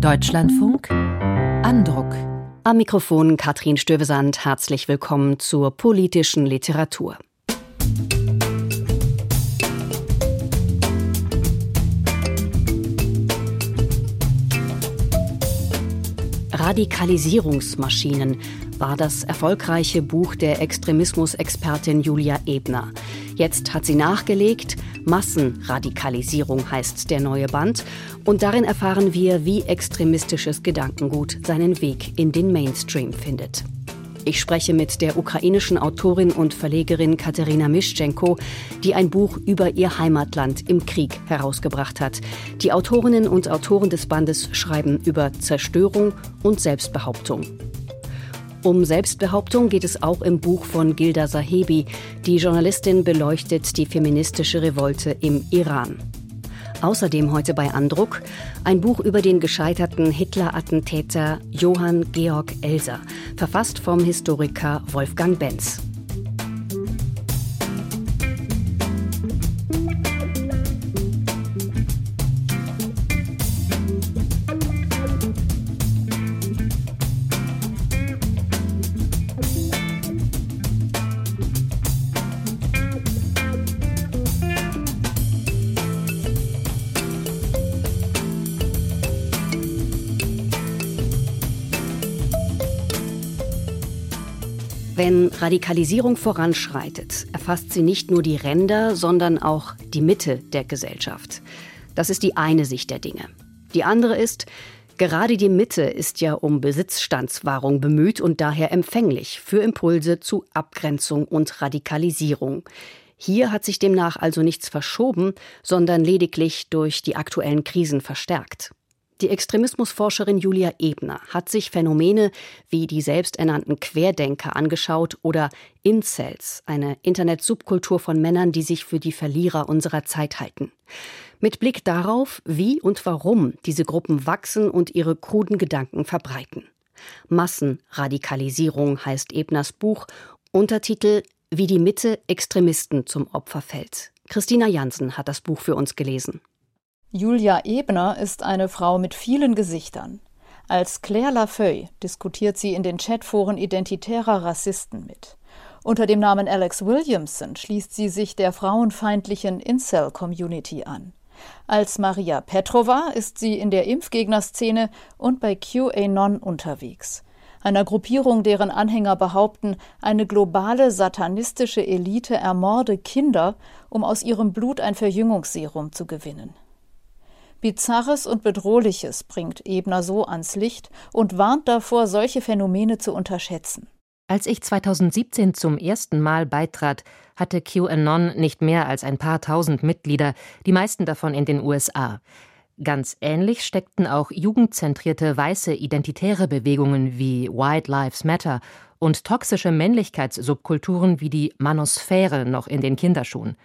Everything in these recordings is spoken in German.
Deutschlandfunk Andruck. Am Mikrofon Katrin Stövesand. Herzlich willkommen zur politischen Literatur. Radikalisierungsmaschinen war das erfolgreiche Buch der Extremismusexpertin Julia Ebner. Jetzt hat sie nachgelegt, Massenradikalisierung heißt der neue Band, und darin erfahren wir, wie extremistisches Gedankengut seinen Weg in den Mainstream findet. Ich spreche mit der ukrainischen Autorin und Verlegerin Katerina Mischenko, die ein Buch über ihr Heimatland im Krieg herausgebracht hat. Die Autorinnen und Autoren des Bandes schreiben über Zerstörung und Selbstbehauptung. Um Selbstbehauptung geht es auch im Buch von Gilda Sahebi. Die Journalistin beleuchtet die feministische Revolte im Iran. Außerdem heute bei Andruck ein Buch über den gescheiterten Hitler-Attentäter Johann Georg Elser, verfasst vom Historiker Wolfgang Benz. Wenn Radikalisierung voranschreitet, erfasst sie nicht nur die Ränder, sondern auch die Mitte der Gesellschaft. Das ist die eine Sicht der Dinge. Die andere ist, gerade die Mitte ist ja um Besitzstandswahrung bemüht und daher empfänglich für Impulse zu Abgrenzung und Radikalisierung. Hier hat sich demnach also nichts verschoben, sondern lediglich durch die aktuellen Krisen verstärkt. Die Extremismusforscherin Julia Ebner hat sich Phänomene wie die selbsternannten Querdenker angeschaut oder Incels, eine Internet-Subkultur von Männern, die sich für die Verlierer unserer Zeit halten. Mit Blick darauf, wie und warum diese Gruppen wachsen und ihre kruden Gedanken verbreiten. Massenradikalisierung heißt Ebners Buch, Untertitel Wie die Mitte Extremisten zum Opfer fällt. Christina Jansen hat das Buch für uns gelesen. Julia Ebner ist eine Frau mit vielen Gesichtern. Als Claire Lafeuille diskutiert sie in den Chatforen identitärer Rassisten mit. Unter dem Namen Alex Williamson schließt sie sich der frauenfeindlichen Incel-Community an. Als Maria Petrova ist sie in der Impfgegnerszene und bei QAnon unterwegs, einer Gruppierung, deren Anhänger behaupten, eine globale satanistische Elite ermorde Kinder, um aus ihrem Blut ein Verjüngungsserum zu gewinnen. Bizarres und Bedrohliches bringt Ebner so ans Licht und warnt davor, solche Phänomene zu unterschätzen. Als ich 2017 zum ersten Mal beitrat, hatte QAnon nicht mehr als ein paar tausend Mitglieder, die meisten davon in den USA. Ganz ähnlich steckten auch jugendzentrierte weiße identitäre Bewegungen wie White Lives Matter und toxische Männlichkeitssubkulturen wie die Manosphäre noch in den Kinderschuhen.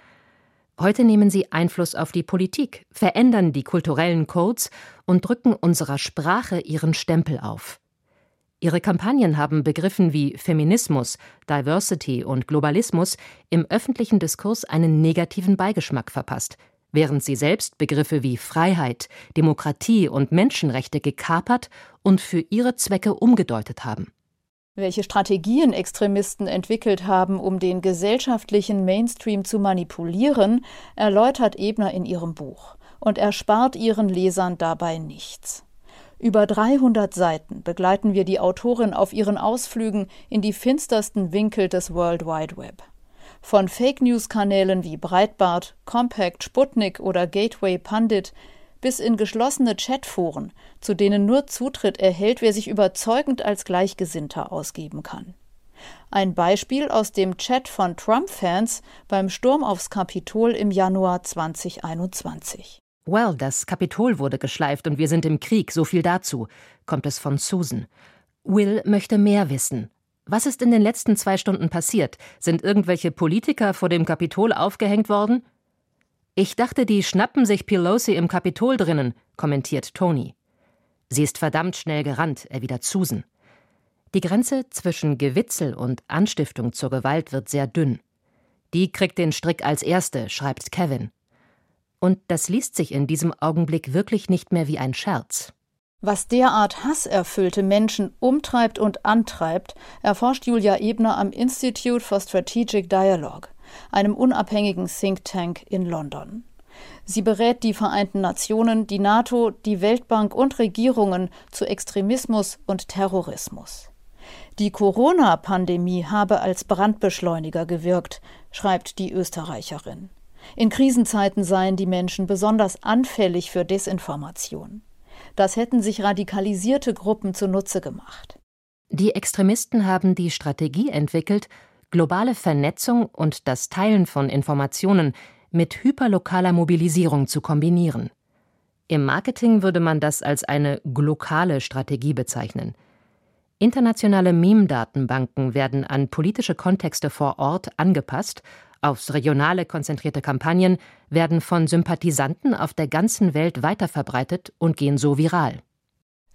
Heute nehmen sie Einfluss auf die Politik, verändern die kulturellen Codes und drücken unserer Sprache ihren Stempel auf. Ihre Kampagnen haben Begriffen wie Feminismus, Diversity und Globalismus im öffentlichen Diskurs einen negativen Beigeschmack verpasst, während sie selbst Begriffe wie Freiheit, Demokratie und Menschenrechte gekapert und für ihre Zwecke umgedeutet haben. Welche Strategien Extremisten entwickelt haben, um den gesellschaftlichen Mainstream zu manipulieren, erläutert Ebner in ihrem Buch und erspart ihren Lesern dabei nichts. Über 300 Seiten begleiten wir die Autorin auf ihren Ausflügen in die finstersten Winkel des World Wide Web. Von Fake News Kanälen wie Breitbart, Compact, Sputnik oder Gateway Pundit bis in geschlossene Chatforen, zu denen nur Zutritt erhält, wer sich überzeugend als Gleichgesinnter ausgeben kann. Ein Beispiel aus dem Chat von Trump-Fans beim Sturm aufs Kapitol im Januar 2021. Well, das Kapitol wurde geschleift und wir sind im Krieg, so viel dazu, kommt es von Susan. Will möchte mehr wissen. Was ist in den letzten zwei Stunden passiert? Sind irgendwelche Politiker vor dem Kapitol aufgehängt worden? Ich dachte, die schnappen sich Pelosi im Kapitol drinnen, kommentiert Tony. Sie ist verdammt schnell gerannt, erwidert Susan. Die Grenze zwischen Gewitzel und Anstiftung zur Gewalt wird sehr dünn. Die kriegt den Strick als erste, schreibt Kevin. Und das liest sich in diesem Augenblick wirklich nicht mehr wie ein Scherz. Was derart hasserfüllte Menschen umtreibt und antreibt, erforscht Julia Ebner am Institute for Strategic Dialogue, einem unabhängigen Think Tank in London. Sie berät die Vereinten Nationen, die NATO, die Weltbank und Regierungen zu Extremismus und Terrorismus. Die Corona-Pandemie habe als Brandbeschleuniger gewirkt, schreibt die Österreicherin. In Krisenzeiten seien die Menschen besonders anfällig für Desinformation. Das hätten sich radikalisierte Gruppen zunutze gemacht. Die Extremisten haben die Strategie entwickelt, globale Vernetzung und das Teilen von Informationen mit hyperlokaler Mobilisierung zu kombinieren. Im Marketing würde man das als eine glokale Strategie bezeichnen. Internationale Meme-Datenbanken werden an politische Kontexte vor Ort angepasst Aufs Regionale konzentrierte Kampagnen werden von Sympathisanten auf der ganzen Welt weiterverbreitet und gehen so viral.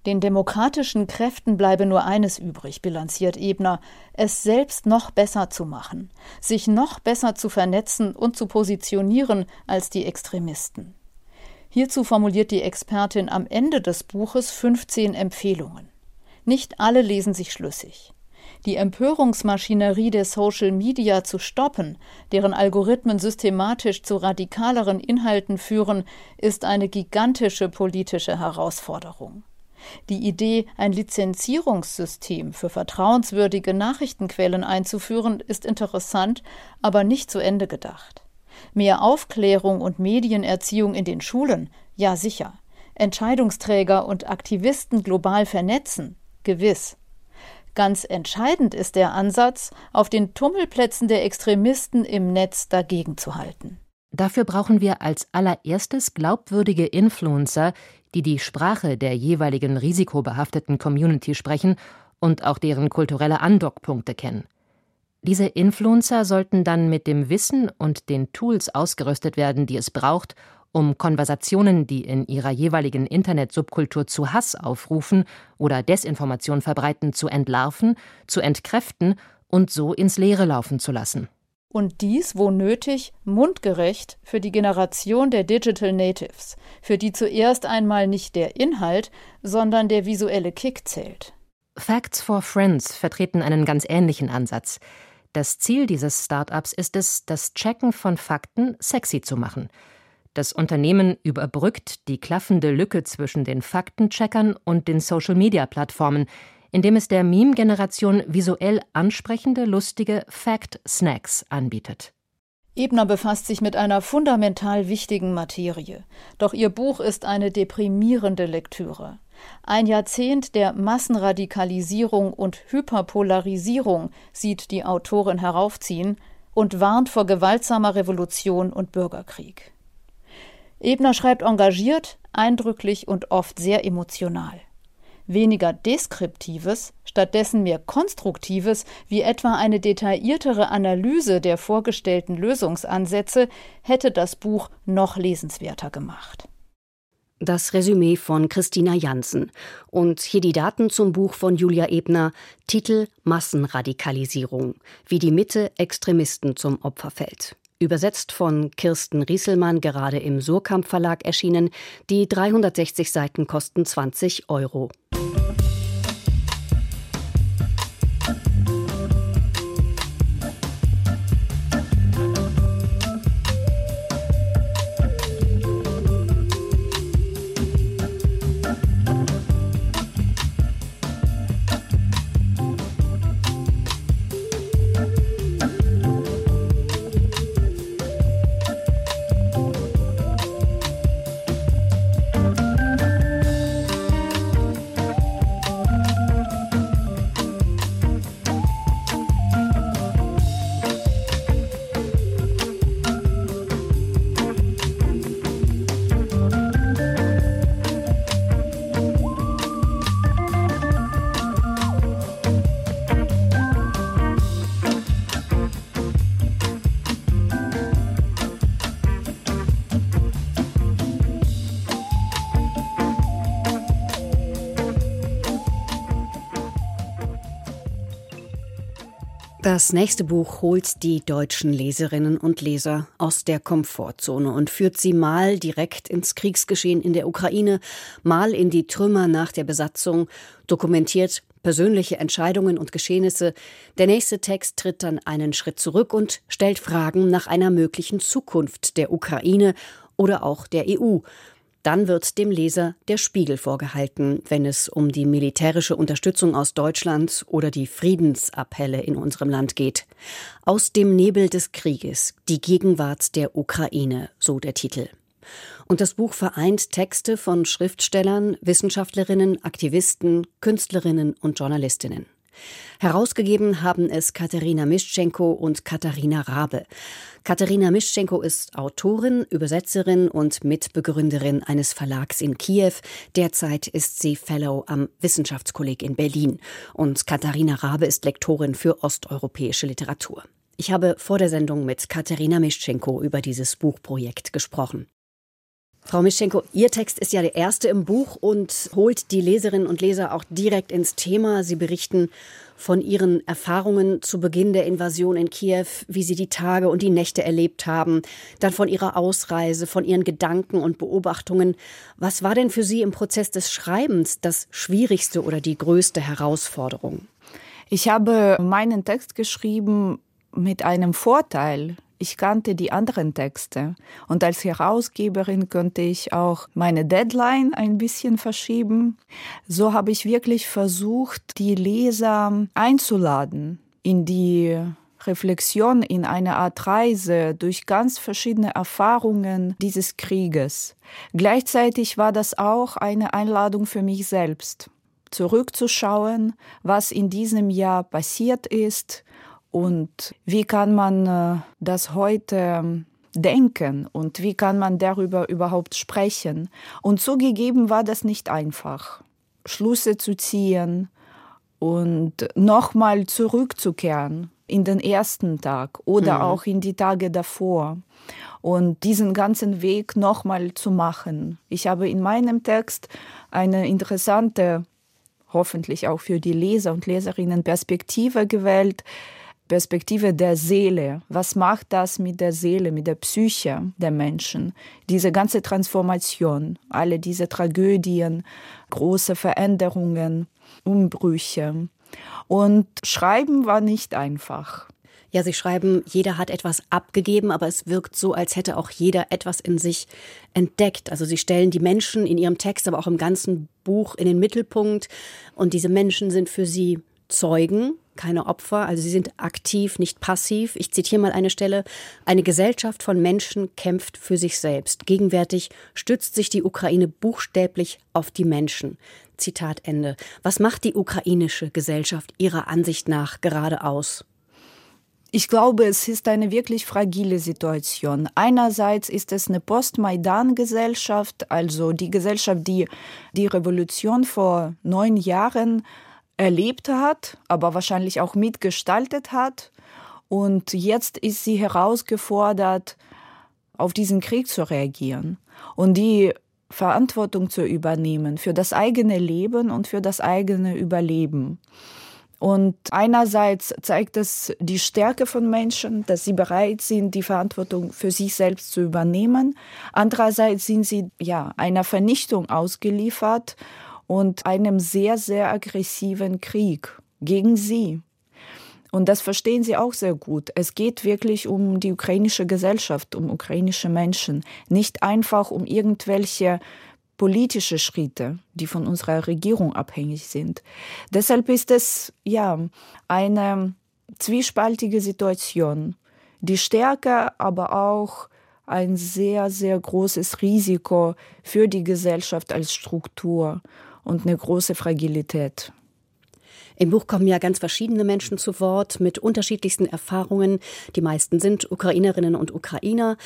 Den demokratischen Kräften bleibe nur eines übrig, bilanziert Ebner, es selbst noch besser zu machen, sich noch besser zu vernetzen und zu positionieren als die Extremisten. Hierzu formuliert die Expertin am Ende des Buches 15 Empfehlungen. Nicht alle lesen sich schlüssig die Empörungsmaschinerie der Social Media zu stoppen, deren Algorithmen systematisch zu radikaleren Inhalten führen, ist eine gigantische politische Herausforderung. Die Idee, ein Lizenzierungssystem für vertrauenswürdige Nachrichtenquellen einzuführen, ist interessant, aber nicht zu Ende gedacht. Mehr Aufklärung und Medienerziehung in den Schulen, ja sicher. Entscheidungsträger und Aktivisten global vernetzen, gewiss. Ganz entscheidend ist der Ansatz, auf den Tummelplätzen der Extremisten im Netz dagegenzuhalten. Dafür brauchen wir als allererstes glaubwürdige Influencer, die die Sprache der jeweiligen risikobehafteten Community sprechen und auch deren kulturelle Andockpunkte kennen. Diese Influencer sollten dann mit dem Wissen und den Tools ausgerüstet werden, die es braucht, um Konversationen, die in ihrer jeweiligen Internetsubkultur zu Hass aufrufen oder Desinformation verbreiten, zu entlarven, zu entkräften und so ins Leere laufen zu lassen. Und dies, wo nötig, mundgerecht für die Generation der Digital Natives, für die zuerst einmal nicht der Inhalt, sondern der visuelle Kick zählt. Facts for Friends vertreten einen ganz ähnlichen Ansatz. Das Ziel dieses Startups ist es, das Checken von Fakten sexy zu machen – das Unternehmen überbrückt die klaffende Lücke zwischen den Faktencheckern und den Social-Media-Plattformen, indem es der Meme-Generation visuell ansprechende, lustige Fact-Snacks anbietet. Ebner befasst sich mit einer fundamental wichtigen Materie. Doch ihr Buch ist eine deprimierende Lektüre. Ein Jahrzehnt der Massenradikalisierung und Hyperpolarisierung sieht die Autorin heraufziehen und warnt vor gewaltsamer Revolution und Bürgerkrieg. Ebner schreibt engagiert, eindrücklich und oft sehr emotional. Weniger Deskriptives, stattdessen mehr Konstruktives, wie etwa eine detailliertere Analyse der vorgestellten Lösungsansätze, hätte das Buch noch lesenswerter gemacht. Das Resümee von Christina Jansen. Und hier die Daten zum Buch von Julia Ebner. Titel Massenradikalisierung. Wie die Mitte Extremisten zum Opfer fällt. Übersetzt von Kirsten Rieselmann, gerade im Surkamp Verlag erschienen. Die 360 Seiten kosten 20 Euro. Das nächste Buch holt die deutschen Leserinnen und Leser aus der Komfortzone und führt sie mal direkt ins Kriegsgeschehen in der Ukraine, mal in die Trümmer nach der Besatzung, dokumentiert persönliche Entscheidungen und Geschehnisse. Der nächste Text tritt dann einen Schritt zurück und stellt Fragen nach einer möglichen Zukunft der Ukraine oder auch der EU. Dann wird dem Leser der Spiegel vorgehalten, wenn es um die militärische Unterstützung aus Deutschland oder die Friedensappelle in unserem Land geht. Aus dem Nebel des Krieges, die Gegenwart der Ukraine, so der Titel. Und das Buch vereint Texte von Schriftstellern, Wissenschaftlerinnen, Aktivisten, Künstlerinnen und Journalistinnen. Herausgegeben haben es Katharina Mischenko und Katharina Rabe. Katharina Mischenko ist Autorin, Übersetzerin und Mitbegründerin eines Verlags in Kiew. Derzeit ist sie Fellow am Wissenschaftskolleg in Berlin. Und Katharina Rabe ist Lektorin für osteuropäische Literatur. Ich habe vor der Sendung mit Katharina Mischenko über dieses Buchprojekt gesprochen. Frau Mischenko, Ihr Text ist ja der erste im Buch und holt die Leserinnen und Leser auch direkt ins Thema. Sie berichten von Ihren Erfahrungen zu Beginn der Invasion in Kiew, wie Sie die Tage und die Nächte erlebt haben, dann von Ihrer Ausreise, von Ihren Gedanken und Beobachtungen. Was war denn für Sie im Prozess des Schreibens das Schwierigste oder die größte Herausforderung? Ich habe meinen Text geschrieben mit einem Vorteil, ich kannte die anderen Texte und als Herausgeberin könnte ich auch meine Deadline ein bisschen verschieben. So habe ich wirklich versucht, die Leser einzuladen in die Reflexion in eine Art Reise durch ganz verschiedene Erfahrungen dieses Krieges. Gleichzeitig war das auch eine Einladung für mich selbst, zurückzuschauen, was in diesem Jahr passiert ist, und wie kann man äh, das heute ähm, denken und wie kann man darüber überhaupt sprechen? Und zugegeben war das nicht einfach. Schlüsse zu ziehen und nochmal zurückzukehren in den ersten Tag oder mhm. auch in die Tage davor und diesen ganzen Weg nochmal zu machen. Ich habe in meinem Text eine interessante, hoffentlich auch für die Leser und Leserinnen Perspektive gewählt, Perspektive der Seele. Was macht das mit der Seele, mit der Psyche der Menschen? Diese ganze Transformation, alle diese Tragödien, große Veränderungen, Umbrüche. Und Schreiben war nicht einfach. Ja, Sie schreiben, jeder hat etwas abgegeben, aber es wirkt so, als hätte auch jeder etwas in sich entdeckt. Also Sie stellen die Menschen in Ihrem Text, aber auch im ganzen Buch in den Mittelpunkt. Und diese Menschen sind für Sie Zeugen keine Opfer, also sie sind aktiv, nicht passiv. Ich zitiere mal eine Stelle. Eine Gesellschaft von Menschen kämpft für sich selbst. Gegenwärtig stützt sich die Ukraine buchstäblich auf die Menschen. Zitat Ende. Was macht die ukrainische Gesellschaft Ihrer Ansicht nach gerade aus? Ich glaube, es ist eine wirklich fragile Situation. Einerseits ist es eine Post-Maidan-Gesellschaft, also die Gesellschaft, die die Revolution vor neun Jahren erlebt hat, aber wahrscheinlich auch mitgestaltet hat. Und jetzt ist sie herausgefordert, auf diesen Krieg zu reagieren und die Verantwortung zu übernehmen für das eigene Leben und für das eigene Überleben. Und einerseits zeigt es die Stärke von Menschen, dass sie bereit sind, die Verantwortung für sich selbst zu übernehmen. Andererseits sind sie ja einer Vernichtung ausgeliefert und einem sehr, sehr aggressiven Krieg gegen sie. Und das verstehen sie auch sehr gut. Es geht wirklich um die ukrainische Gesellschaft, um ukrainische Menschen, nicht einfach um irgendwelche politische Schritte, die von unserer Regierung abhängig sind. Deshalb ist es ja eine zwiespaltige Situation, die Stärke, aber auch ein sehr, sehr großes Risiko für die Gesellschaft als Struktur und eine große Fragilität. Im Buch kommen ja ganz verschiedene Menschen zu Wort mit unterschiedlichsten Erfahrungen. Die meisten sind Ukrainerinnen und Ukrainer.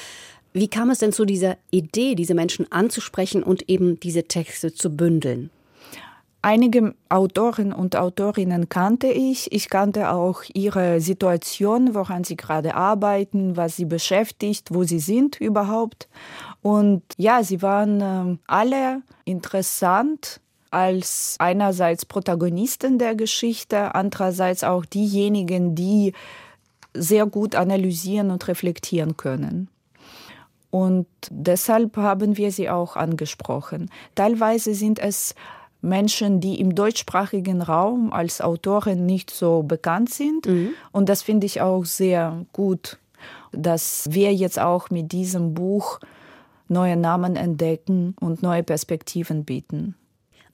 Wie kam es denn zu dieser Idee, diese Menschen anzusprechen und eben diese Texte zu bündeln? Einige Autoren und Autorinnen kannte ich. Ich kannte auch ihre Situation, woran sie gerade arbeiten, was sie beschäftigt, wo sie sind überhaupt. Und ja, sie waren äh, alle interessant als einerseits Protagonisten der Geschichte, andererseits auch diejenigen, die sehr gut analysieren und reflektieren können. Und deshalb haben wir sie auch angesprochen. Teilweise sind es Menschen, die im deutschsprachigen Raum als Autorin nicht so bekannt sind. Mhm. Und das finde ich auch sehr gut, dass wir jetzt auch mit diesem Buch neue Namen entdecken und neue Perspektiven bieten.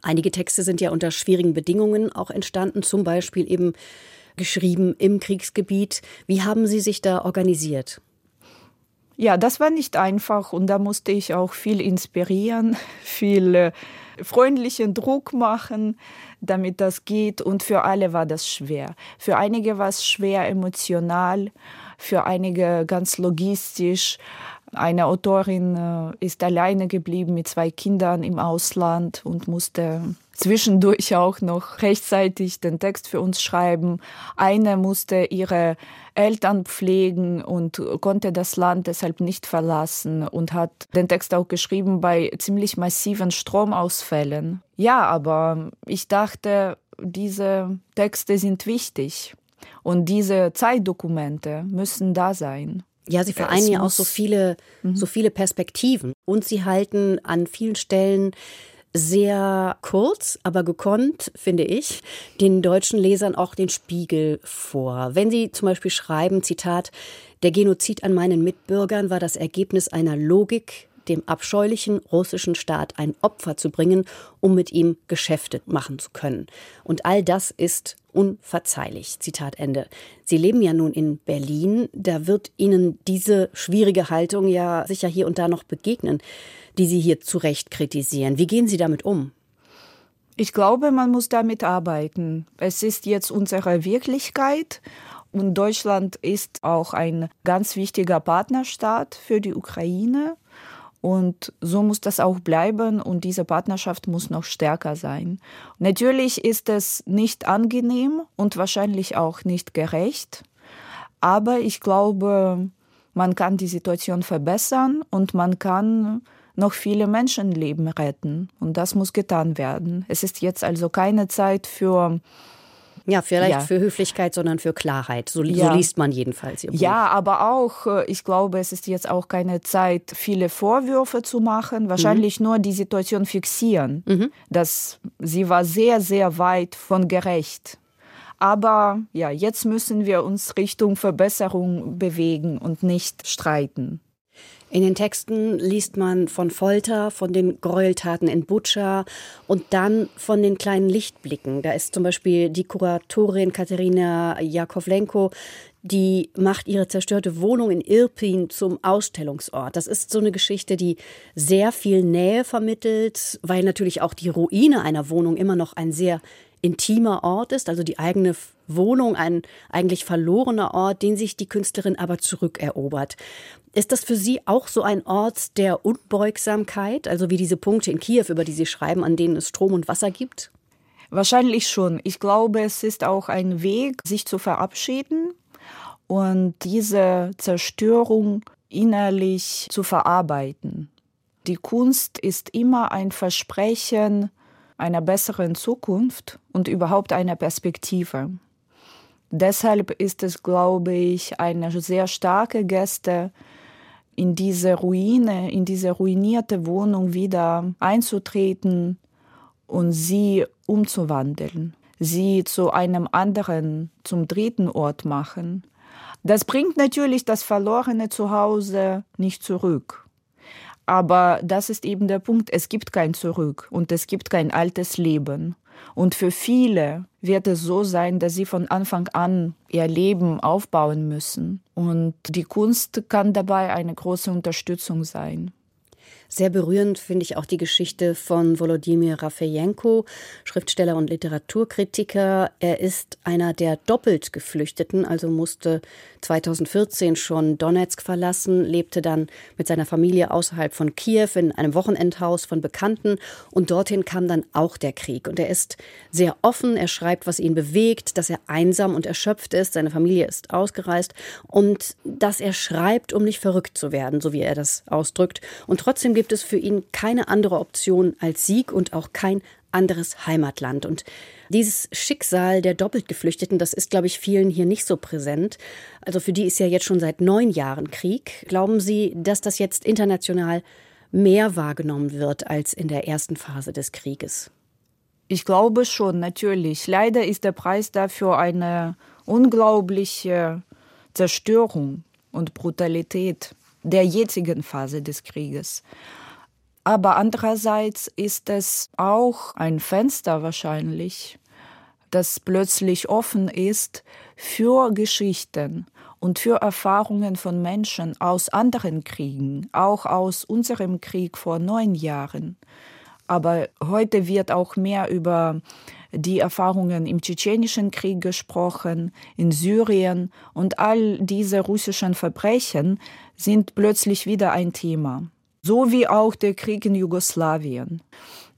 Einige Texte sind ja unter schwierigen Bedingungen auch entstanden, zum Beispiel eben geschrieben im Kriegsgebiet. Wie haben Sie sich da organisiert? Ja, das war nicht einfach und da musste ich auch viel inspirieren, viel äh, freundlichen Druck machen, damit das geht. Und für alle war das schwer. Für einige war es schwer emotional, für einige ganz logistisch. Eine Autorin äh, ist alleine geblieben mit zwei Kindern im Ausland und musste zwischendurch auch noch rechtzeitig den Text für uns schreiben. Eine musste ihre Eltern pflegen und konnte das Land deshalb nicht verlassen und hat den Text auch geschrieben bei ziemlich massiven Stromausfällen. Ja, aber ich dachte, diese Texte sind wichtig und diese Zeitdokumente müssen da sein. Ja, sie vereinen ja auch so viele, mhm. so viele Perspektiven und sie halten an vielen Stellen sehr kurz, aber gekonnt, finde ich, den deutschen Lesern auch den Spiegel vor. Wenn Sie zum Beispiel schreiben, Zitat, der Genozid an meinen Mitbürgern war das Ergebnis einer Logik, dem abscheulichen russischen Staat ein Opfer zu bringen, um mit ihm Geschäfte machen zu können. Und all das ist unverzeihlich. Zitat Ende. Sie leben ja nun in Berlin. Da wird Ihnen diese schwierige Haltung ja sicher hier und da noch begegnen die Sie hier zu Recht kritisieren. Wie gehen Sie damit um? Ich glaube, man muss damit arbeiten. Es ist jetzt unsere Wirklichkeit und Deutschland ist auch ein ganz wichtiger Partnerstaat für die Ukraine. Und so muss das auch bleiben und diese Partnerschaft muss noch stärker sein. Natürlich ist es nicht angenehm und wahrscheinlich auch nicht gerecht, aber ich glaube, man kann die Situation verbessern und man kann noch viele Menschenleben retten. Und das muss getan werden. Es ist jetzt also keine Zeit für ja, vielleicht ja. für Höflichkeit, sondern für Klarheit. So, ja. so liest man jedenfalls. Ja, aber auch, äh, ich glaube, es ist jetzt auch keine Zeit, viele Vorwürfe zu machen. Wahrscheinlich mhm. nur die Situation fixieren, mhm. dass sie war sehr, sehr weit von gerecht. Aber ja, jetzt müssen wir uns Richtung Verbesserung bewegen und nicht streiten. In den Texten liest man von Folter, von den Gräueltaten in Butscha und dann von den kleinen Lichtblicken. Da ist zum Beispiel die Kuratorin Katharina Jakovlenko, die macht ihre zerstörte Wohnung in Irpin zum Ausstellungsort. Das ist so eine Geschichte, die sehr viel Nähe vermittelt, weil natürlich auch die Ruine einer Wohnung immer noch ein sehr intimer Ort ist, also die eigene Wohnung, ein eigentlich verlorener Ort, den sich die Künstlerin aber zurückerobert. Ist das für Sie auch so ein Ort der Unbeugsamkeit, also wie diese Punkte in Kiew, über die Sie schreiben, an denen es Strom und Wasser gibt? Wahrscheinlich schon. Ich glaube, es ist auch ein Weg, sich zu verabschieden und diese Zerstörung innerlich zu verarbeiten. Die Kunst ist immer ein Versprechen einer besseren Zukunft und überhaupt einer Perspektive. Deshalb ist es, glaube ich, eine sehr starke Geste, in diese Ruine, in diese ruinierte Wohnung wieder einzutreten und sie umzuwandeln, sie zu einem anderen, zum dritten Ort machen. Das bringt natürlich das verlorene Zuhause nicht zurück. Aber das ist eben der Punkt, es gibt kein Zurück und es gibt kein altes Leben. Und für viele wird es so sein, dass sie von Anfang an ihr Leben aufbauen müssen. Und die Kunst kann dabei eine große Unterstützung sein. Sehr berührend finde ich auch die Geschichte von Volodymyr Rafejenko, Schriftsteller und Literaturkritiker. Er ist einer der doppelt Geflüchteten, also musste 2014 schon Donetsk verlassen, lebte dann mit seiner Familie außerhalb von Kiew in einem Wochenendhaus von Bekannten und dorthin kam dann auch der Krieg. Und er ist sehr offen, er schreibt, was ihn bewegt, dass er einsam und erschöpft ist, seine Familie ist ausgereist und dass er schreibt, um nicht verrückt zu werden, so wie er das ausdrückt. Und trotzdem gibt es für ihn keine andere Option als Sieg und auch kein anderes Heimatland. Und dieses Schicksal der doppelt Geflüchteten, das ist, glaube ich, vielen hier nicht so präsent. Also für die ist ja jetzt schon seit neun Jahren Krieg. Glauben Sie, dass das jetzt international mehr wahrgenommen wird als in der ersten Phase des Krieges? Ich glaube schon, natürlich. Leider ist der Preis dafür eine unglaubliche Zerstörung und Brutalität der jetzigen Phase des Krieges. Aber andererseits ist es auch ein Fenster wahrscheinlich, das plötzlich offen ist für Geschichten und für Erfahrungen von Menschen aus anderen Kriegen, auch aus unserem Krieg vor neun Jahren. Aber heute wird auch mehr über die Erfahrungen im tschetschenischen Krieg gesprochen, in Syrien und all diese russischen Verbrechen sind plötzlich wieder ein Thema. So wie auch der Krieg in Jugoslawien.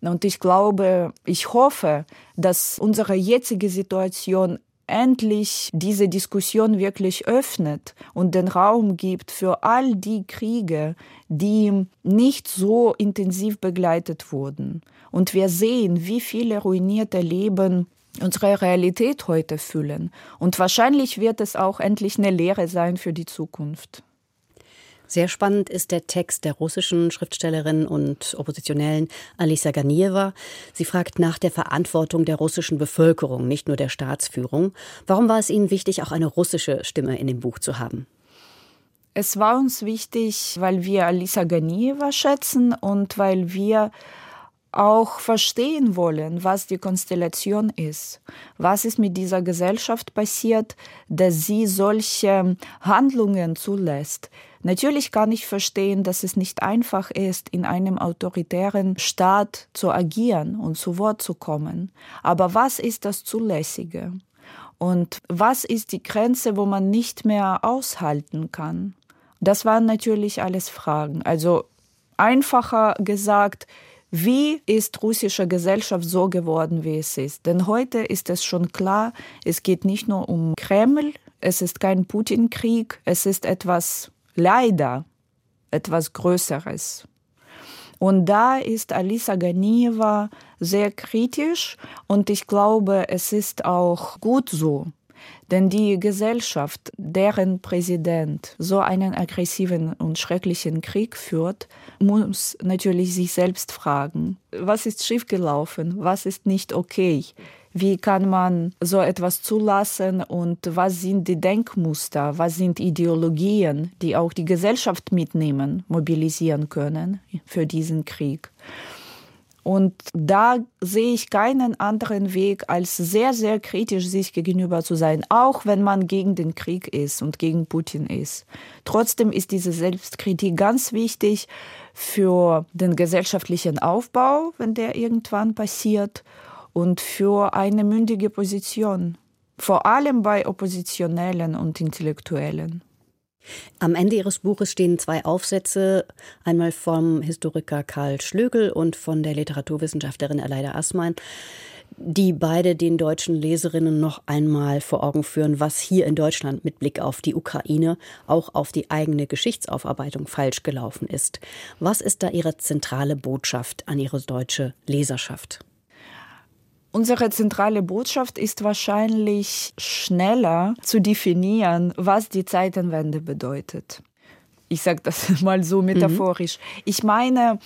Und ich glaube, ich hoffe, dass unsere jetzige Situation endlich diese Diskussion wirklich öffnet und den Raum gibt für all die Kriege, die nicht so intensiv begleitet wurden. Und wir sehen, wie viele ruinierte Leben unsere Realität heute füllen. Und wahrscheinlich wird es auch endlich eine Lehre sein für die Zukunft. Sehr spannend ist der Text der russischen Schriftstellerin und Oppositionellen Alisa Ganieva. Sie fragt nach der Verantwortung der russischen Bevölkerung, nicht nur der Staatsführung. Warum war es Ihnen wichtig, auch eine russische Stimme in dem Buch zu haben? Es war uns wichtig, weil wir Alisa Ganieva schätzen und weil wir auch verstehen wollen, was die Konstellation ist. Was ist mit dieser Gesellschaft passiert, dass sie solche Handlungen zulässt. Natürlich kann ich verstehen, dass es nicht einfach ist, in einem autoritären Staat zu agieren und zu Wort zu kommen. Aber was ist das Zulässige? Und was ist die Grenze, wo man nicht mehr aushalten kann? Das waren natürlich alles Fragen. Also einfacher gesagt, wie ist russische Gesellschaft so geworden, wie es ist? Denn heute ist es schon klar, es geht nicht nur um Kreml, es ist kein Putin-Krieg, es ist etwas, leider, etwas Größeres. Und da ist Alisa Ganieva sehr kritisch und ich glaube, es ist auch gut so. Denn die Gesellschaft, deren Präsident so einen aggressiven und schrecklichen Krieg führt, muss natürlich sich selbst fragen, was ist schiefgelaufen, was ist nicht okay, wie kann man so etwas zulassen und was sind die Denkmuster, was sind Ideologien, die auch die Gesellschaft mitnehmen, mobilisieren können für diesen Krieg. Und da sehe ich keinen anderen Weg, als sehr, sehr kritisch sich gegenüber zu sein, auch wenn man gegen den Krieg ist und gegen Putin ist. Trotzdem ist diese Selbstkritik ganz wichtig für den gesellschaftlichen Aufbau, wenn der irgendwann passiert, und für eine mündige Position, vor allem bei Oppositionellen und Intellektuellen. Am Ende Ihres Buches stehen zwei Aufsätze, einmal vom Historiker Karl Schlögel und von der Literaturwissenschaftlerin Aleida Assmann, die beide den deutschen Leserinnen noch einmal vor Augen führen, was hier in Deutschland mit Blick auf die Ukraine, auch auf die eigene Geschichtsaufarbeitung falsch gelaufen ist. Was ist da Ihre zentrale Botschaft an Ihre deutsche Leserschaft? Unsere zentrale Botschaft ist wahrscheinlich schneller zu definieren, was die Zeitenwende bedeutet. Ich sage das mal so metaphorisch. Mhm. Ich meine,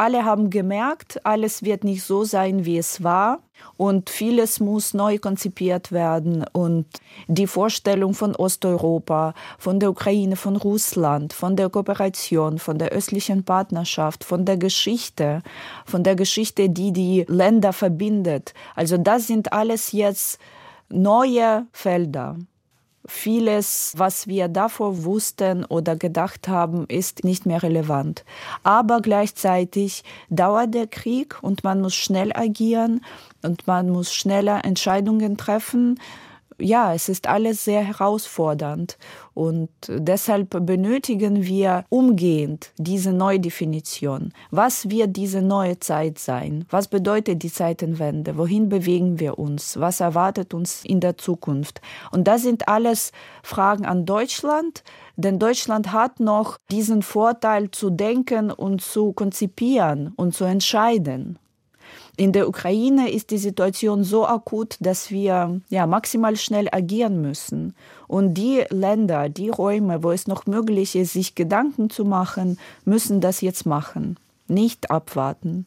alle haben gemerkt, alles wird nicht so sein, wie es war. Und vieles muss neu konzipiert werden. Und die Vorstellung von Osteuropa, von der Ukraine, von Russland, von der Kooperation, von der östlichen Partnerschaft, von der Geschichte, von der Geschichte, die die Länder verbindet. Also das sind alles jetzt neue Felder. Vieles, was wir davor wussten oder gedacht haben, ist nicht mehr relevant. Aber gleichzeitig dauert der Krieg und man muss schnell agieren und man muss schneller Entscheidungen treffen ja, es ist alles sehr herausfordernd und deshalb benötigen wir umgehend diese Neudefinition. Was wird diese neue Zeit sein? Was bedeutet die Zeitenwende? Wohin bewegen wir uns? Was erwartet uns in der Zukunft? Und das sind alles Fragen an Deutschland, denn Deutschland hat noch diesen Vorteil zu denken und zu konzipieren und zu entscheiden. In der Ukraine ist die Situation so akut, dass wir ja maximal schnell agieren müssen. Und die Länder, die Räume, wo es noch möglich ist, sich Gedanken zu machen, müssen das jetzt machen, nicht abwarten.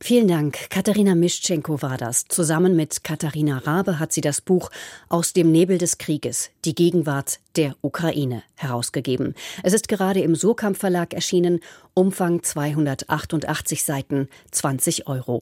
Vielen Dank. Katharina Mischenko war das. Zusammen mit Katharina Rabe hat sie das Buch Aus dem Nebel des Krieges, die Gegenwart der Ukraine herausgegeben. Es ist gerade im Surkamp Verlag erschienen, Umfang 288 Seiten, 20 Euro.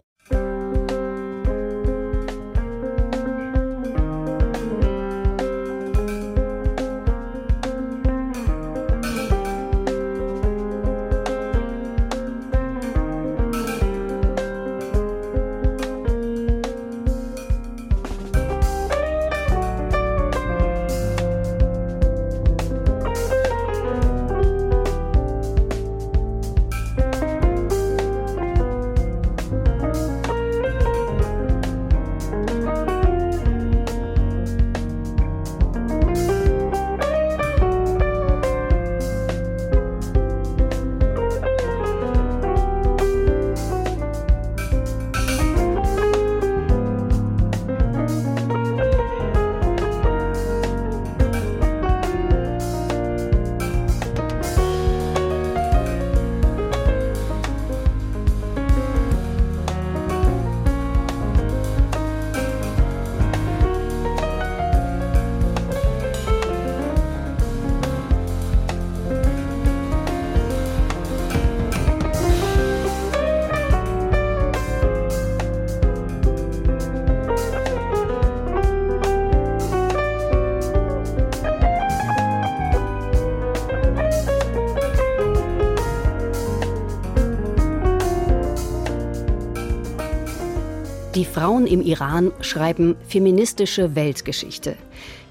Frauen im Iran schreiben feministische Weltgeschichte.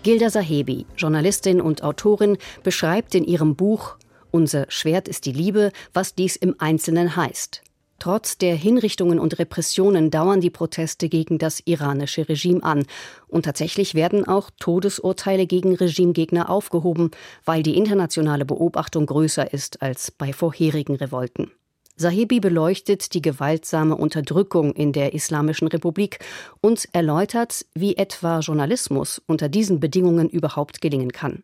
Gilda Sahebi, Journalistin und Autorin, beschreibt in ihrem Buch Unser Schwert ist die Liebe, was dies im Einzelnen heißt. Trotz der Hinrichtungen und Repressionen dauern die Proteste gegen das iranische Regime an. Und tatsächlich werden auch Todesurteile gegen Regimegegner aufgehoben, weil die internationale Beobachtung größer ist als bei vorherigen Revolten. Sahebi beleuchtet die gewaltsame Unterdrückung in der Islamischen Republik und erläutert, wie etwa Journalismus unter diesen Bedingungen überhaupt gelingen kann.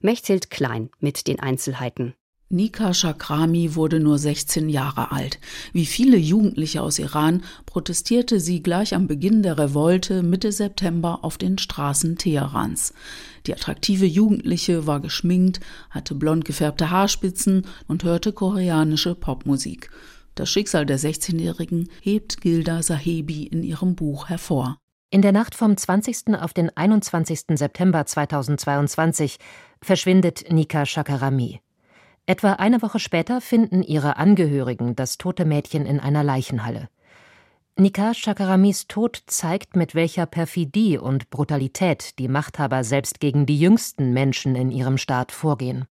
Mechthild Klein mit den Einzelheiten. Nika Shakrami wurde nur 16 Jahre alt. Wie viele Jugendliche aus Iran protestierte sie gleich am Beginn der Revolte Mitte September auf den Straßen Teherans. Die attraktive Jugendliche war geschminkt, hatte blond gefärbte Haarspitzen und hörte koreanische Popmusik. Das Schicksal der 16-Jährigen hebt Gilda Sahebi in ihrem Buch hervor. In der Nacht vom 20. auf den 21. September 2022 verschwindet Nika Shakarami. Etwa eine Woche später finden ihre Angehörigen das tote Mädchen in einer Leichenhalle. Nika Shakaramis Tod zeigt, mit welcher Perfidie und Brutalität die Machthaber selbst gegen die jüngsten Menschen in ihrem Staat vorgehen.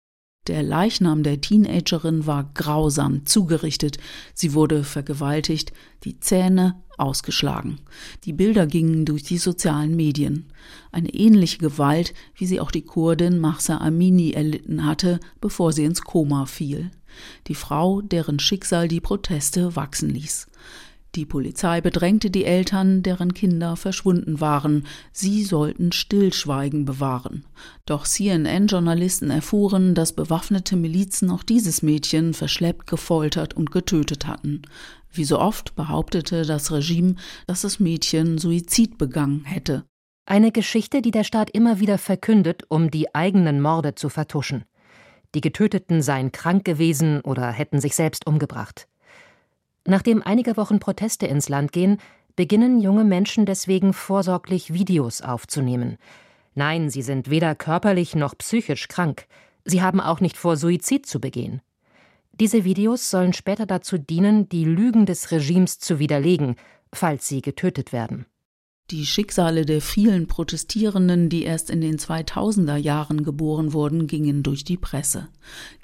Der Leichnam der Teenagerin war grausam zugerichtet. Sie wurde vergewaltigt, die Zähne ausgeschlagen. Die Bilder gingen durch die sozialen Medien. Eine ähnliche Gewalt, wie sie auch die Kurdin Mahsa Amini erlitten hatte, bevor sie ins Koma fiel. Die Frau, deren Schicksal die Proteste wachsen ließ. Die Polizei bedrängte die Eltern, deren Kinder verschwunden waren. Sie sollten Stillschweigen bewahren. Doch CNN-Journalisten erfuhren, dass bewaffnete Milizen auch dieses Mädchen verschleppt, gefoltert und getötet hatten. Wie so oft behauptete das Regime, dass das Mädchen Suizid begangen hätte. Eine Geschichte, die der Staat immer wieder verkündet, um die eigenen Morde zu vertuschen. Die Getöteten seien krank gewesen oder hätten sich selbst umgebracht. Nachdem einige Wochen Proteste ins Land gehen, beginnen junge Menschen deswegen vorsorglich Videos aufzunehmen. Nein, sie sind weder körperlich noch psychisch krank. Sie haben auch nicht vor, Suizid zu begehen. Diese Videos sollen später dazu dienen, die Lügen des Regimes zu widerlegen, falls sie getötet werden. Die Schicksale der vielen Protestierenden, die erst in den 2000er Jahren geboren wurden, gingen durch die Presse.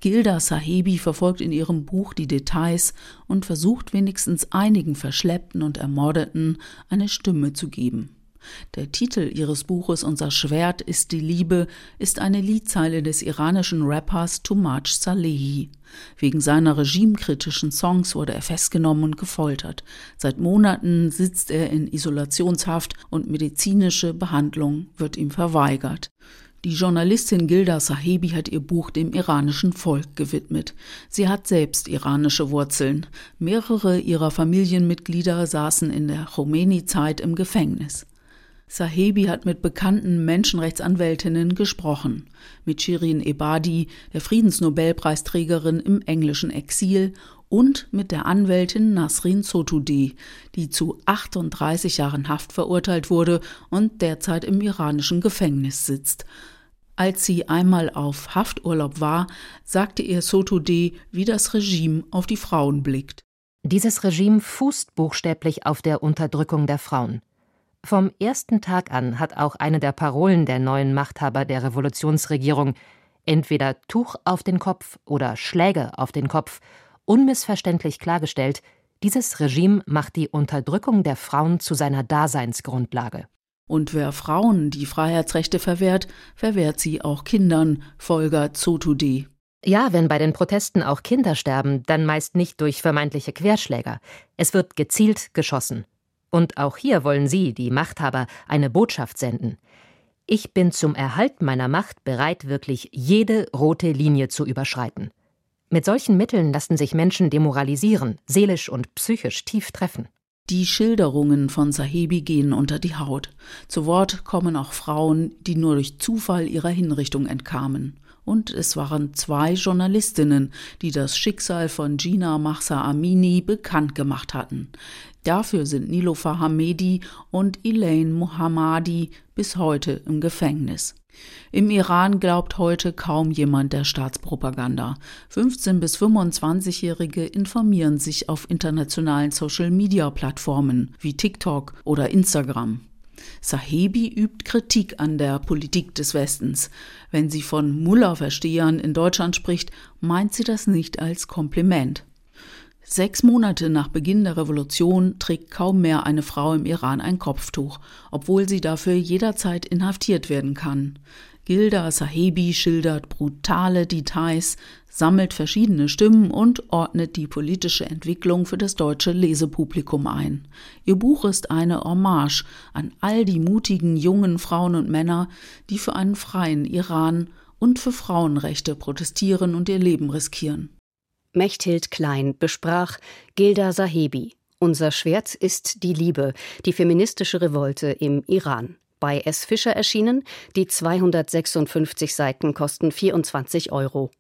Gilda Sahebi verfolgt in ihrem Buch die Details und versucht wenigstens einigen Verschleppten und Ermordeten eine Stimme zu geben. Der Titel ihres Buches Unser Schwert ist die Liebe ist eine Liedzeile des iranischen Rappers Tumaj Salehi. Wegen seiner regimekritischen Songs wurde er festgenommen und gefoltert. Seit Monaten sitzt er in Isolationshaft und medizinische Behandlung wird ihm verweigert. Die Journalistin Gilda Sahebi hat ihr Buch dem iranischen Volk gewidmet. Sie hat selbst iranische Wurzeln. Mehrere ihrer Familienmitglieder saßen in der Khomeini-Zeit im Gefängnis. Sahebi hat mit bekannten Menschenrechtsanwältinnen gesprochen. Mit Shirin Ebadi, der Friedensnobelpreisträgerin im englischen Exil, und mit der Anwältin Nasrin Sotoudeh, die zu 38 Jahren Haft verurteilt wurde und derzeit im iranischen Gefängnis sitzt. Als sie einmal auf Hafturlaub war, sagte ihr Sotoudeh, wie das Regime auf die Frauen blickt. Dieses Regime fußt buchstäblich auf der Unterdrückung der Frauen. Vom ersten Tag an hat auch eine der Parolen der neuen Machthaber der Revolutionsregierung entweder Tuch auf den Kopf oder Schläge auf den Kopf unmissverständlich klargestellt, dieses Regime macht die Unterdrückung der Frauen zu seiner Daseinsgrundlage. Und wer Frauen die Freiheitsrechte verwehrt, verwehrt sie auch Kindern, folgert Sotoudeh. Ja, wenn bei den Protesten auch Kinder sterben, dann meist nicht durch vermeintliche Querschläger. Es wird gezielt geschossen. Und auch hier wollen Sie, die Machthaber, eine Botschaft senden. Ich bin zum Erhalt meiner Macht bereit, wirklich jede rote Linie zu überschreiten. Mit solchen Mitteln lassen sich Menschen demoralisieren, seelisch und psychisch tief treffen. Die Schilderungen von Sahebi gehen unter die Haut. Zu Wort kommen auch Frauen, die nur durch Zufall ihrer Hinrichtung entkamen. Und es waren zwei Journalistinnen, die das Schicksal von Gina Mahsa Amini bekannt gemacht hatten. Dafür sind Niloufar Hamedi und Elaine Mohammadi bis heute im Gefängnis. Im Iran glaubt heute kaum jemand der Staatspropaganda. 15 bis 25-Jährige informieren sich auf internationalen Social-Media-Plattformen wie TikTok oder Instagram. Sahebi übt Kritik an der Politik des Westens. Wenn sie von Mullah-Verstehern in Deutschland spricht, meint sie das nicht als Kompliment. Sechs Monate nach Beginn der Revolution trägt kaum mehr eine Frau im Iran ein Kopftuch, obwohl sie dafür jederzeit inhaftiert werden kann. Gilda Sahebi schildert brutale Details, sammelt verschiedene Stimmen und ordnet die politische Entwicklung für das deutsche Lesepublikum ein. Ihr Buch ist eine Hommage an all die mutigen jungen Frauen und Männer, die für einen freien Iran und für Frauenrechte protestieren und ihr Leben riskieren. Mechthild Klein besprach Gilda Sahebi. Unser Schwert ist die Liebe, die feministische Revolte im Iran. Bei S. Fischer erschienen, die 256 Seiten kosten 24 Euro.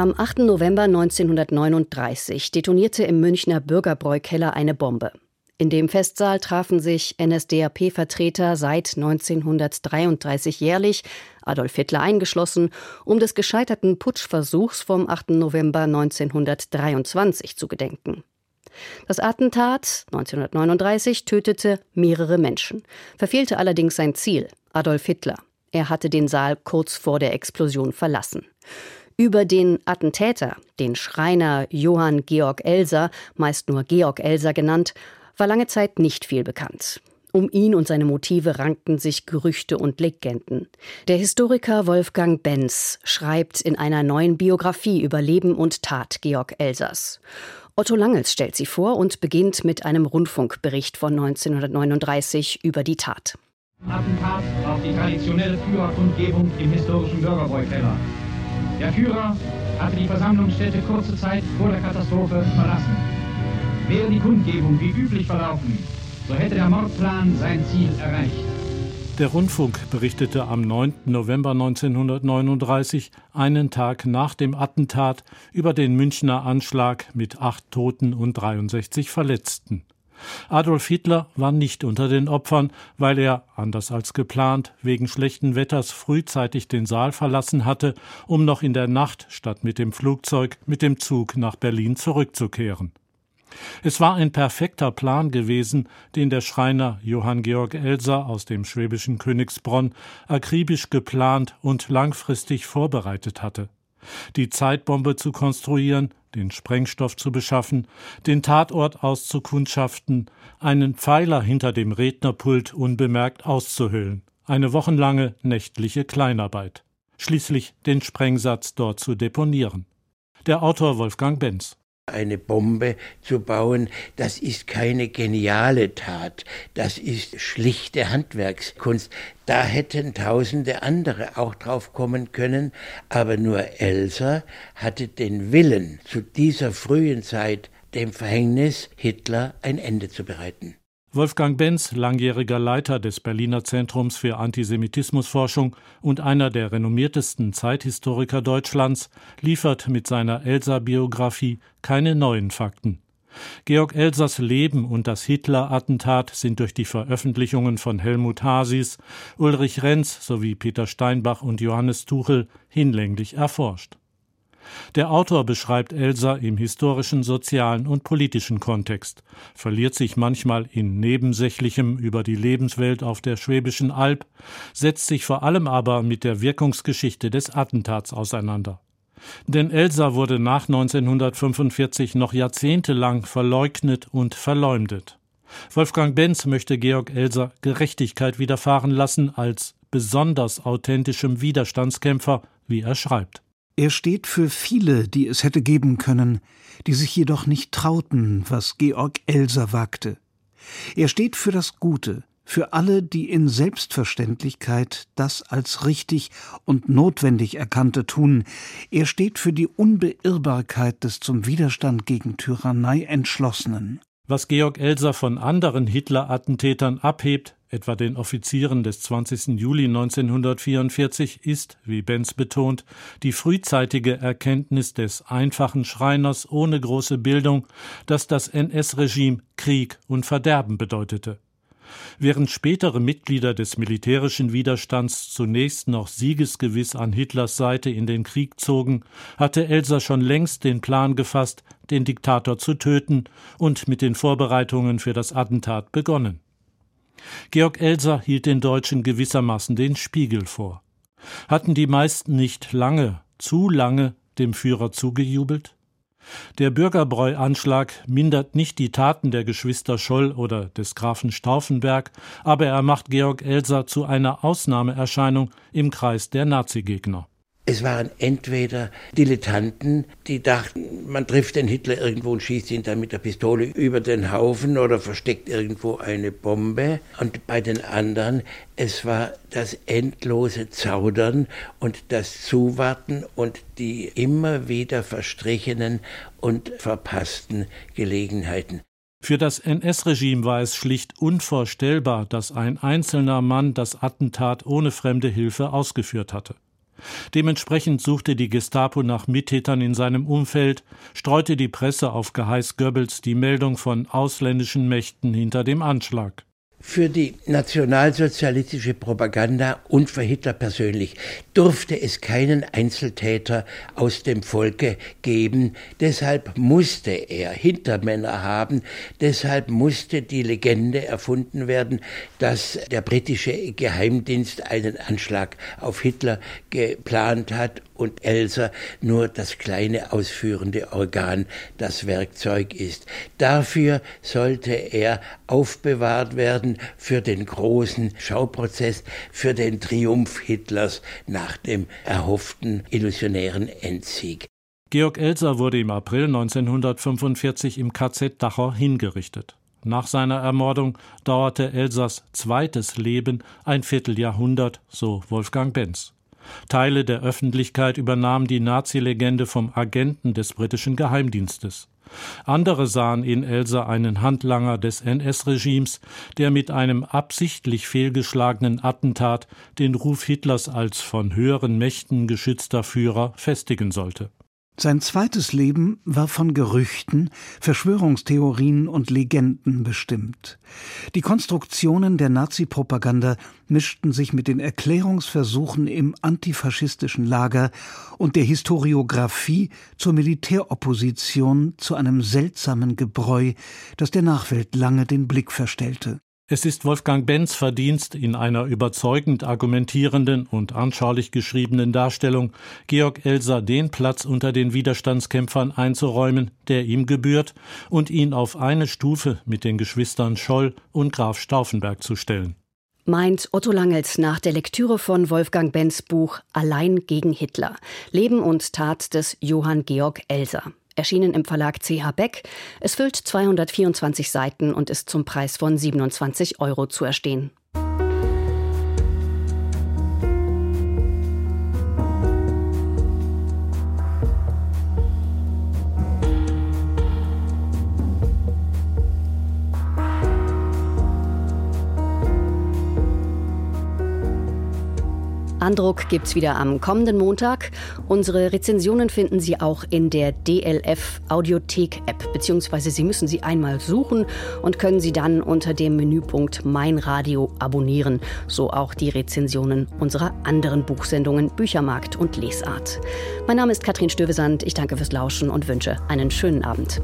Am 8. November 1939 detonierte im Münchner Bürgerbräukeller eine Bombe. In dem Festsaal trafen sich NSDAP-Vertreter seit 1933 jährlich, Adolf Hitler eingeschlossen, um des gescheiterten Putschversuchs vom 8. November 1923 zu gedenken. Das Attentat 1939 tötete mehrere Menschen, verfehlte allerdings sein Ziel, Adolf Hitler. Er hatte den Saal kurz vor der Explosion verlassen. Über den Attentäter, den Schreiner Johann Georg Elser, meist nur Georg Elser genannt, war lange Zeit nicht viel bekannt. Um ihn und seine Motive rankten sich Gerüchte und Legenden. Der Historiker Wolfgang Benz schreibt in einer neuen Biografie über Leben und Tat Georg Elsers. Otto Langels stellt sie vor und beginnt mit einem Rundfunkbericht von 1939 über die Tat. Attentat auf die traditionelle Führerkundgebung im historischen Bürgerbräukeller. Der Führer hatte die Versammlungsstätte kurze Zeit vor der Katastrophe verlassen. Wäre die Kundgebung wie üblich verlaufen, so hätte der Mordplan sein Ziel erreicht. Der Rundfunk berichtete am 9. November 1939, einen Tag nach dem Attentat, über den Münchner Anschlag mit acht Toten und 63 Verletzten. Adolf Hitler war nicht unter den Opfern, weil er, anders als geplant, wegen schlechten Wetters frühzeitig den Saal verlassen hatte, um noch in der Nacht statt mit dem Flugzeug mit dem Zug nach Berlin zurückzukehren. Es war ein perfekter Plan gewesen, den der Schreiner Johann Georg Elser aus dem schwäbischen Königsbronn akribisch geplant und langfristig vorbereitet hatte. Die Zeitbombe zu konstruieren, den Sprengstoff zu beschaffen, den Tatort auszukundschaften, einen Pfeiler hinter dem Rednerpult unbemerkt auszuhöhlen, eine wochenlange nächtliche Kleinarbeit, schließlich den Sprengsatz dort zu deponieren. Der Autor Wolfgang Benz eine Bombe zu bauen, das ist keine geniale Tat, das ist schlichte Handwerkskunst. Da hätten tausende andere auch drauf kommen können, aber nur Elsa hatte den Willen, zu dieser frühen Zeit dem Verhängnis Hitler ein Ende zu bereiten. Wolfgang Benz, langjähriger Leiter des Berliner Zentrums für Antisemitismusforschung und einer der renommiertesten Zeithistoriker Deutschlands, liefert mit seiner Elsa-Biografie keine neuen Fakten. Georg Elsers Leben und das Hitler-Attentat sind durch die Veröffentlichungen von Helmut Hasis, Ulrich Renz sowie Peter Steinbach und Johannes Tuchel hinlänglich erforscht. Der Autor beschreibt Elsa im historischen, sozialen und politischen Kontext, verliert sich manchmal in Nebensächlichem über die Lebenswelt auf der Schwäbischen Alb, setzt sich vor allem aber mit der Wirkungsgeschichte des Attentats auseinander. Denn Elsa wurde nach 1945 noch jahrzehntelang verleugnet und verleumdet. Wolfgang Benz möchte Georg Elsa Gerechtigkeit widerfahren lassen als besonders authentischem Widerstandskämpfer, wie er schreibt. Er steht für viele, die es hätte geben können, die sich jedoch nicht trauten, was Georg Elser wagte. Er steht für das Gute, für alle, die in Selbstverständlichkeit das als richtig und notwendig erkannte tun. Er steht für die Unbeirrbarkeit des zum Widerstand gegen Tyrannei Entschlossenen. Was Georg Elser von anderen Hitler-Attentätern abhebt, etwa den Offizieren des 20. Juli 1944, ist, wie Benz betont, die frühzeitige Erkenntnis des einfachen Schreiners ohne große Bildung, dass das NS-Regime Krieg und Verderben bedeutete. Während spätere Mitglieder des militärischen Widerstands zunächst noch siegesgewiss an Hitlers Seite in den Krieg zogen, hatte Elsa schon längst den Plan gefasst, den Diktator zu töten und mit den Vorbereitungen für das Attentat begonnen. Georg Elser hielt den Deutschen gewissermaßen den Spiegel vor. Hatten die meisten nicht lange, zu lange dem Führer zugejubelt? Der Bürgerbräu-Anschlag mindert nicht die Taten der Geschwister Scholl oder des Grafen Stauffenberg, aber er macht Georg Elser zu einer Ausnahmeerscheinung im Kreis der Nazigegner. Es waren entweder Dilettanten, die dachten, man trifft den Hitler irgendwo und schießt ihn dann mit der Pistole über den Haufen oder versteckt irgendwo eine Bombe. Und bei den anderen, es war das endlose Zaudern und das Zuwarten und die immer wieder verstrichenen und verpassten Gelegenheiten. Für das NS-Regime war es schlicht unvorstellbar, dass ein einzelner Mann das Attentat ohne fremde Hilfe ausgeführt hatte. Dementsprechend suchte die Gestapo nach Mittätern in seinem Umfeld, streute die Presse auf Geheiß Goebbels die Meldung von ausländischen Mächten hinter dem Anschlag für die nationalsozialistische Propaganda und für Hitler persönlich durfte es keinen Einzeltäter aus dem Volke geben. Deshalb musste er Hintermänner haben. Deshalb musste die Legende erfunden werden, dass der britische Geheimdienst einen Anschlag auf Hitler geplant hat und Elsa nur das kleine ausführende Organ, das Werkzeug ist. Dafür sollte er aufbewahrt werden für den großen Schauprozess, für den Triumph Hitlers nach dem erhofften illusionären Endsieg. Georg Elser wurde im April 1945 im KZ Dachau hingerichtet. Nach seiner Ermordung dauerte Elsers zweites Leben ein Vierteljahrhundert, so Wolfgang Benz. Teile der Öffentlichkeit übernahm die Nazi-Legende vom Agenten des britischen Geheimdienstes. Andere sahen in Elsa einen Handlanger des NS-Regimes, der mit einem absichtlich fehlgeschlagenen Attentat den Ruf Hitlers als von höheren Mächten geschützter Führer festigen sollte. Sein zweites Leben war von Gerüchten, Verschwörungstheorien und Legenden bestimmt. Die Konstruktionen der Nazi-Propaganda mischten sich mit den Erklärungsversuchen im antifaschistischen Lager und der Historiographie zur Militäropposition zu einem seltsamen Gebräu, das der Nachwelt lange den Blick verstellte. Es ist Wolfgang Benz Verdienst, in einer überzeugend argumentierenden und anschaulich geschriebenen Darstellung Georg Elser den Platz unter den Widerstandskämpfern einzuräumen, der ihm gebührt, und ihn auf eine Stufe mit den Geschwistern Scholl und Graf Stauffenberg zu stellen. Meint Otto Langels nach der Lektüre von Wolfgang Benz Buch Allein gegen Hitler. Leben und Tat des Johann Georg Elser erschienen im Verlag CH Beck. Es füllt 224 Seiten und ist zum Preis von 27 Euro zu erstehen. Andruck gibt's wieder am kommenden Montag. Unsere Rezensionen finden Sie auch in der DLF Audiothek App, beziehungsweise Sie müssen sie einmal suchen und können sie dann unter dem Menüpunkt Mein Radio abonnieren. So auch die Rezensionen unserer anderen Buchsendungen Büchermarkt und Lesart. Mein Name ist Katrin Stövesand. Ich danke fürs Lauschen und wünsche einen schönen Abend.